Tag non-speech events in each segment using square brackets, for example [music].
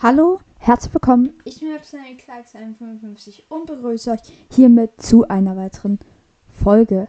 Hallo, herzlich willkommen. Ich bin Webseite Clarks 55 und begrüße euch hiermit zu einer weiteren Folge.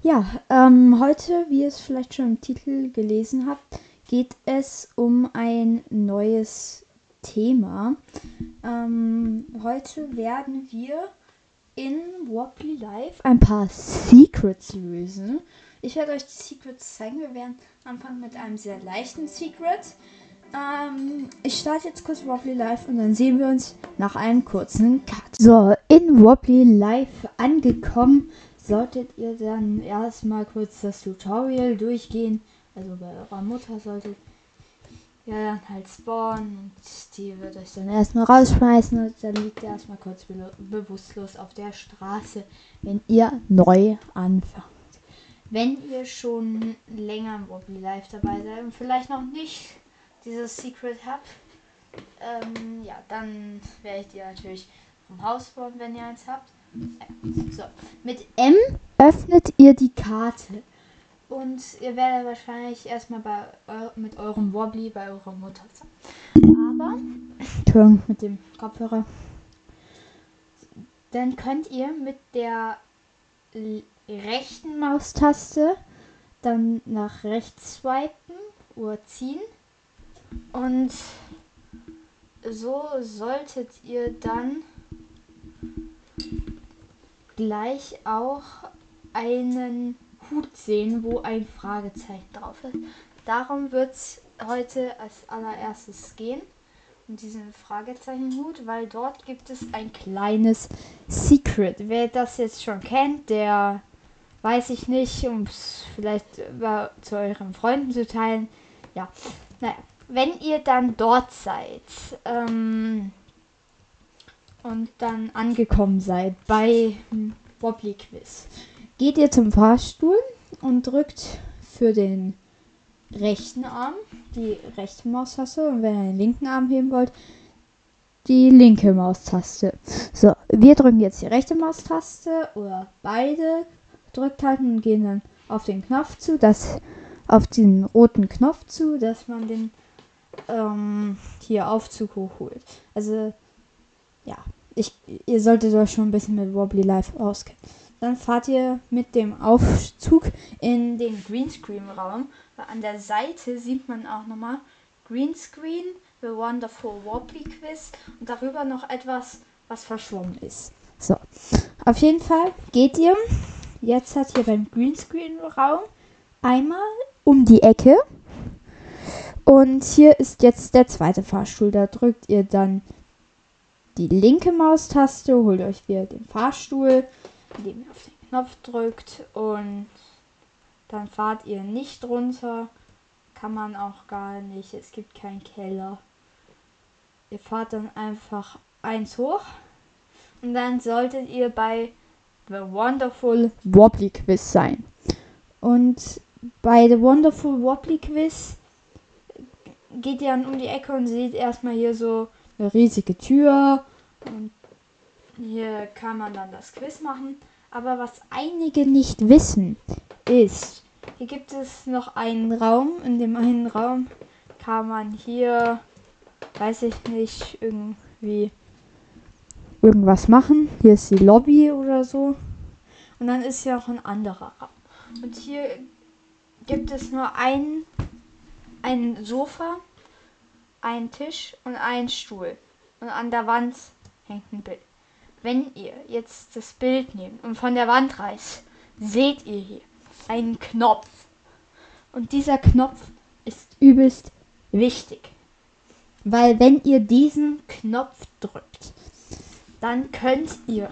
Ja, ähm, heute, wie ihr es vielleicht schon im Titel gelesen habt, geht es um ein neues Thema. Ähm, heute werden wir in Wobbly Life ein paar Secrets lösen. Ich werde euch die Secrets zeigen. Wir werden anfangen mit einem sehr leichten Secret. Ähm, ich starte jetzt kurz Wobbly Life und dann sehen wir uns nach einem kurzen Cut. So, in Wobbly Life angekommen, solltet ihr dann erstmal kurz das Tutorial durchgehen. Also bei eurer Mutter solltet ihr dann halt spawnen und die wird euch dann erstmal rausschmeißen und dann liegt ihr erstmal kurz be bewusstlos auf der Straße, wenn ihr neu anfangt. Wenn ihr schon länger im Wobbly Life dabei seid und vielleicht noch nicht dieses Secret habt, ähm, ja, dann werde ich dir natürlich vom Haus bauen, wenn ihr eins habt. So, mit M öffnet ihr die Karte. Und ihr werdet wahrscheinlich erstmal bei eu mit eurem Wobbly bei eurer Mutter sein. Aber, Entschuldigung, mit dem Kopfhörer. Dann könnt ihr mit der rechten Maustaste dann nach rechts swipen oder ziehen und so solltet ihr dann gleich auch einen Hut sehen, wo ein Fragezeichen drauf ist. Darum wird es heute als allererstes gehen. Um diesen Fragezeichenhut, weil dort gibt es ein kleines Secret. Wer das jetzt schon kennt, der weiß ich nicht, um es vielleicht zu euren Freunden zu teilen. Ja, naja, wenn ihr dann dort seid ähm, und dann angekommen seid bei Wobbly Quiz, geht ihr zum Fahrstuhl und drückt für den rechten Arm die rechte Maustaste und wenn ihr den linken Arm heben wollt, die linke Maustaste. So, wir drücken jetzt die rechte Maustaste oder beide drückt halten und gehen dann auf den Knopf zu, dass auf den roten Knopf zu, dass man den ähm, hier Aufzug hochholt. Also, ja, ich, ihr solltet euch schon ein bisschen mit Wobbly Life auskennen. Dann fahrt ihr mit dem Aufzug in den Greenscreen-Raum. An der Seite sieht man auch nochmal Greenscreen, The Wonderful Wobbly Quiz und darüber noch etwas, was verschwommen ist. So, auf jeden Fall geht ihr jetzt hat hier beim Greenscreen-Raum einmal um die Ecke und hier ist jetzt der zweite Fahrstuhl. Da drückt ihr dann die linke Maustaste, holt euch wieder den Fahrstuhl, indem ihr auf den Knopf drückt und dann fahrt ihr nicht runter. Kann man auch gar nicht. Es gibt keinen Keller. Ihr fahrt dann einfach eins hoch und dann solltet ihr bei The Wonderful Wobbly Quiz sein. Und bei The Wonderful Wobbly Quiz geht ihr dann um die Ecke und seht erstmal hier so eine riesige Tür. Und hier kann man dann das Quiz machen. Aber was einige nicht wissen, ist, hier gibt es noch einen Raum. In dem einen Raum kann man hier, weiß ich nicht, irgendwie irgendwas machen. Hier ist die Lobby oder so. Und dann ist hier auch ein anderer Raum. Und hier gibt es nur einen ein Sofa, ein Tisch und ein Stuhl. Und an der Wand hängt ein Bild. Wenn ihr jetzt das Bild nehmt und von der Wand reißt, seht ihr hier einen Knopf. Und dieser Knopf ist übelst wichtig. Weil wenn ihr diesen Knopf drückt, dann könnt ihr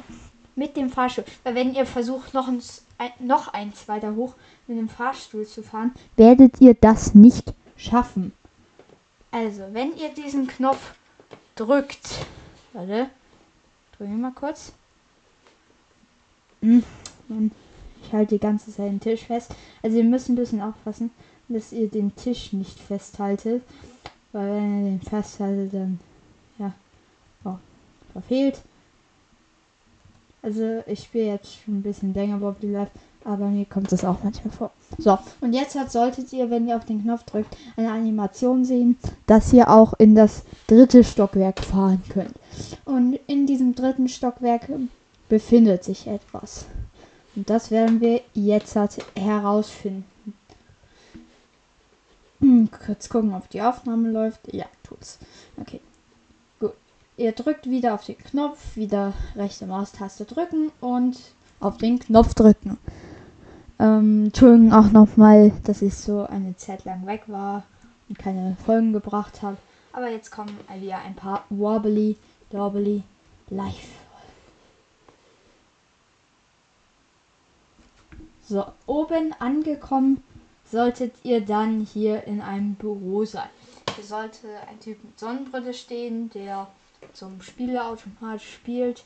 mit dem Fahrstuhl, weil wenn ihr versucht noch, ein, noch eins weiter hoch mit dem Fahrstuhl zu fahren, werdet ihr das nicht schaffen. Also, wenn ihr diesen Knopf drückt, warte, drücke mal kurz. Hm, ich halte die ganze Zeit den Tisch fest. Also ihr müsst ein bisschen aufpassen, dass ihr den Tisch nicht festhaltet. Weil wenn ihr den festhaltet, dann ja, oh, verfehlt. Also ich spiele jetzt schon ein bisschen länger Bobby Life. Aber mir kommt das auch manchmal vor. So, und jetzt hat, solltet ihr, wenn ihr auf den Knopf drückt, eine Animation sehen, dass ihr auch in das dritte Stockwerk fahren könnt. Und in diesem dritten Stockwerk befindet sich etwas. Und das werden wir jetzt halt herausfinden. Hm, kurz gucken, ob die Aufnahme läuft. Ja, tut's. Okay. Gut. Ihr drückt wieder auf den Knopf, wieder rechte Maustaste drücken und auf den Knopf drücken. Ähm, Entschuldigung auch nochmal, dass ich so eine Zeit lang weg war und keine Folgen gebracht habe. Aber jetzt kommen wieder ein paar Wobbly, Dobbly, Live. So, oben angekommen solltet ihr dann hier in einem Büro sein. Hier sollte ein Typ mit Sonnenbrille stehen, der zum Spieleautomat spielt.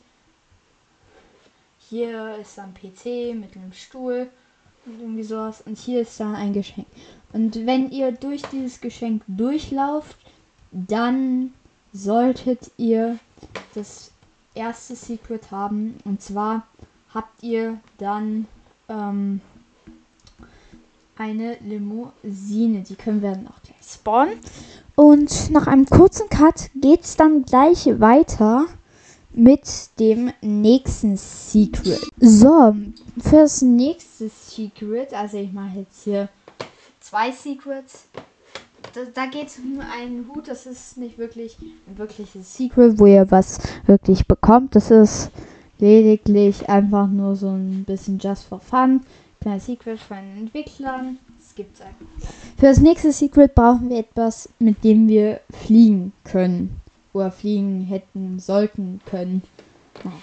Hier ist ein PC mit einem Stuhl und irgendwie sowas. Und hier ist dann ein Geschenk. Und wenn ihr durch dieses Geschenk durchlauft, dann solltet ihr das erste Secret haben. Und zwar habt ihr dann ähm, eine Limousine. Die können wir dann auch gleich spawnen. Und nach einem kurzen Cut geht es dann gleich weiter mit dem nächsten Secret. So, für das nächste Secret, also ich mache jetzt hier zwei Secrets. Da, da geht es um einen Hut, das ist nicht wirklich ein wirkliches Secret, wo ihr was wirklich bekommt. Das ist lediglich einfach nur so ein bisschen just for fun. Kleiner Secret von den Entwicklern. Das gibt's einfach. Für das nächste Secret brauchen wir etwas, mit dem wir fliegen können oder fliegen hätten sollten können. Naja.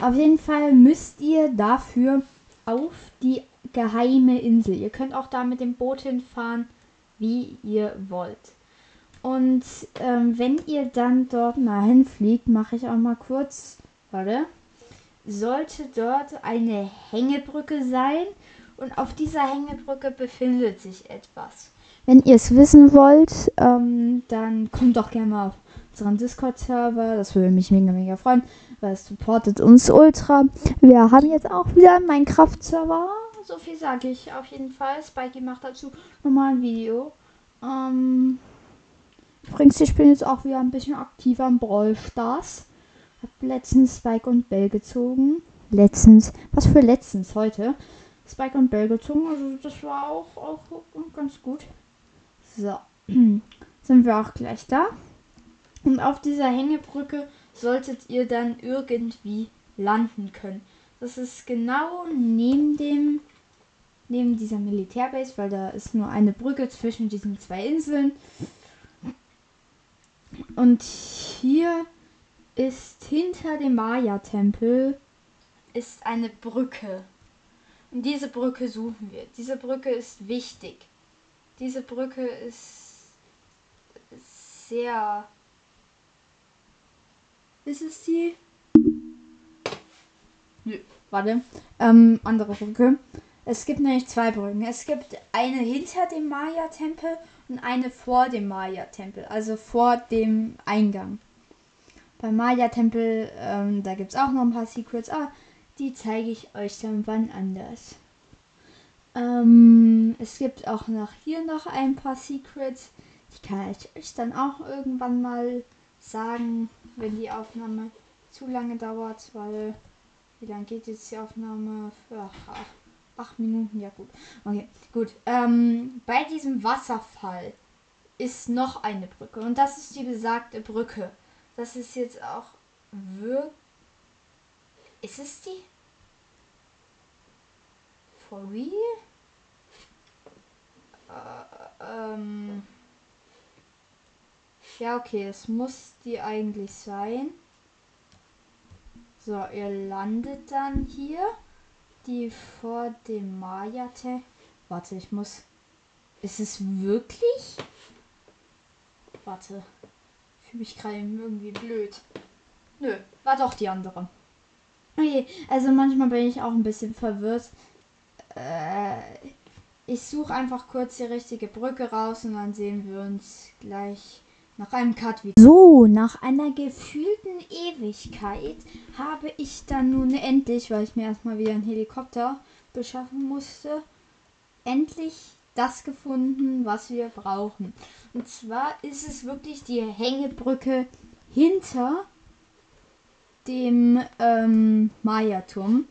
Auf jeden Fall müsst ihr dafür auf die geheime Insel. Ihr könnt auch da mit dem Boot hinfahren, wie ihr wollt. Und ähm, wenn ihr dann dort mal hinfliegt, mache ich auch mal kurz, warte, sollte dort eine Hängebrücke sein und auf dieser Hängebrücke befindet sich etwas. Wenn ihr es wissen wollt, ähm, dann kommt doch gerne mal auf unseren Discord-Server. Das würde mich mega, mega freuen, weil es supportet uns ultra. Wir haben jetzt auch wieder einen Minecraft-Server. So viel sage ich auf jeden Fall. Spikey macht dazu nochmal ein Video. Ähm, übrigens, ich bin jetzt auch wieder ein bisschen aktiver im Brawl Stars. Hab letztens Spike und Bell gezogen. Letztens, was für letztens heute? Spike und Bell gezogen. Also das war auch, auch ganz gut. So, [clears throat] sind wir auch gleich da. Und auf dieser Hängebrücke solltet ihr dann irgendwie landen können. Das ist genau neben dem neben dieser Militärbase, weil da ist nur eine Brücke zwischen diesen zwei Inseln. Und hier ist hinter dem Maya-Tempel ist eine Brücke. Und diese Brücke suchen wir. Diese Brücke ist wichtig. Diese Brücke ist sehr ist es die? Nö, warte. Ähm, andere Brücke. Es gibt nämlich zwei Brücken. Es gibt eine hinter dem Maya-Tempel und eine vor dem Maya-Tempel, also vor dem Eingang. Beim Maya-Tempel, ähm, da gibt es auch noch ein paar Secrets, aber die zeige ich euch dann wann anders. Ähm, es gibt auch noch hier noch ein paar Secrets. Die kann ich euch dann auch irgendwann mal sagen, wenn die Aufnahme zu lange dauert, weil wie lange geht jetzt die Aufnahme? Ach, acht Minuten, ja gut. Okay, gut. Ähm, bei diesem Wasserfall ist noch eine Brücke und das ist die besagte Brücke. Das ist jetzt auch wirklich. Ist es die? For real? Äh, ähm. Ja, okay, es muss die eigentlich sein. So, ihr landet dann hier. Die vor dem maya -Te Warte, ich muss. Ist es wirklich? Warte. Fühle mich gerade irgendwie blöd. Nö, war doch die andere. Okay, also manchmal bin ich auch ein bisschen verwirrt. Äh, ich suche einfach kurz die richtige Brücke raus und dann sehen wir uns gleich nach einem Cut wieder. So, nach einer gefühlten Ewigkeit habe ich dann nun endlich, weil ich mir erstmal wieder einen Helikopter beschaffen musste, endlich das gefunden, was wir brauchen. Und zwar ist es wirklich die Hängebrücke hinter dem ähm, Maya-Turm.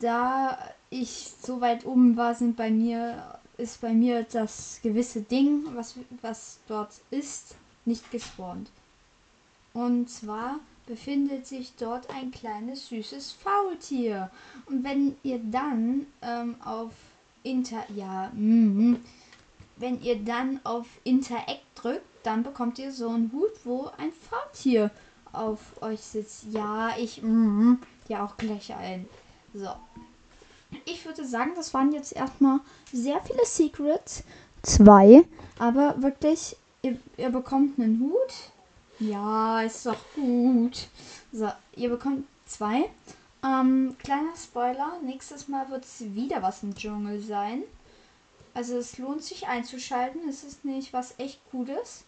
Da ich so weit oben war, sind bei mir ist bei mir das gewisse Ding, was, was dort ist, nicht gespawnt. Und zwar befindet sich dort ein kleines süßes Faultier. Und wenn ihr dann ähm, auf Inter ja, mm, wenn ihr dann auf Interact drückt, dann bekommt ihr so einen Hut, wo ein Faultier auf euch sitzt. Ja, ich mm, ja auch gleich ein. So. Ich würde sagen, das waren jetzt erstmal sehr viele Secrets. Zwei. Aber wirklich, ihr, ihr bekommt einen Hut. Ja, ist doch gut. So, ihr bekommt zwei. Ähm, kleiner Spoiler, nächstes Mal wird es wieder was im Dschungel sein. Also es lohnt sich einzuschalten. Es ist nicht was echt Gutes.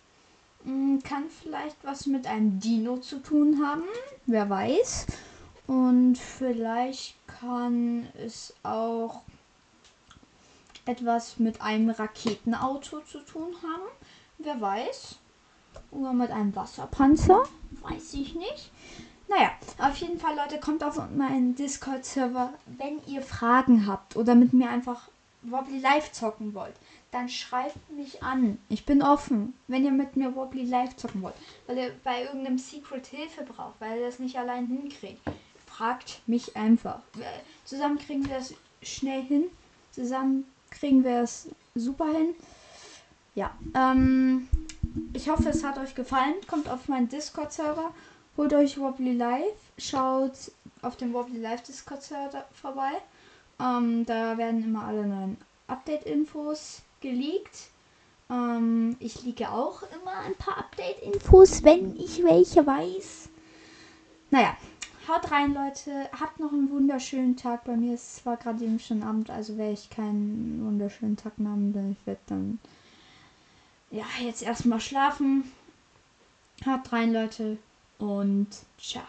Mm, kann vielleicht was mit einem Dino zu tun haben. Wer weiß. Und vielleicht kann es auch etwas mit einem Raketenauto zu tun haben. Wer weiß. Oder mit einem Wasserpanzer. Weiß ich nicht. Naja, auf jeden Fall, Leute, kommt auf meinen Discord-Server, wenn ihr Fragen habt oder mit mir einfach Wobbly Live zocken wollt, dann schreibt mich an. Ich bin offen, wenn ihr mit mir Wobbly Live zocken wollt. Weil ihr bei irgendeinem Secret Hilfe braucht, weil ihr das nicht allein hinkriegt. Fragt mich einfach. Zusammen kriegen wir es schnell hin. Zusammen kriegen wir es super hin. Ja, ähm, ich hoffe, es hat euch gefallen. Kommt auf meinen Discord-Server Holt euch Wobbly Live, schaut auf dem Wobbly Live Discord vorbei. Ähm, da werden immer alle neuen Update-Infos geleakt. Ähm, ich liege auch immer ein paar Update-Infos, wenn ich welche weiß. Naja, haut rein, Leute. Habt noch einen wunderschönen Tag. Bei mir ist es zwar gerade eben schon Abend, also werde ich keinen wunderschönen Tag haben, denn ich werde dann ja jetzt erstmal schlafen. Haut rein, Leute und ciao.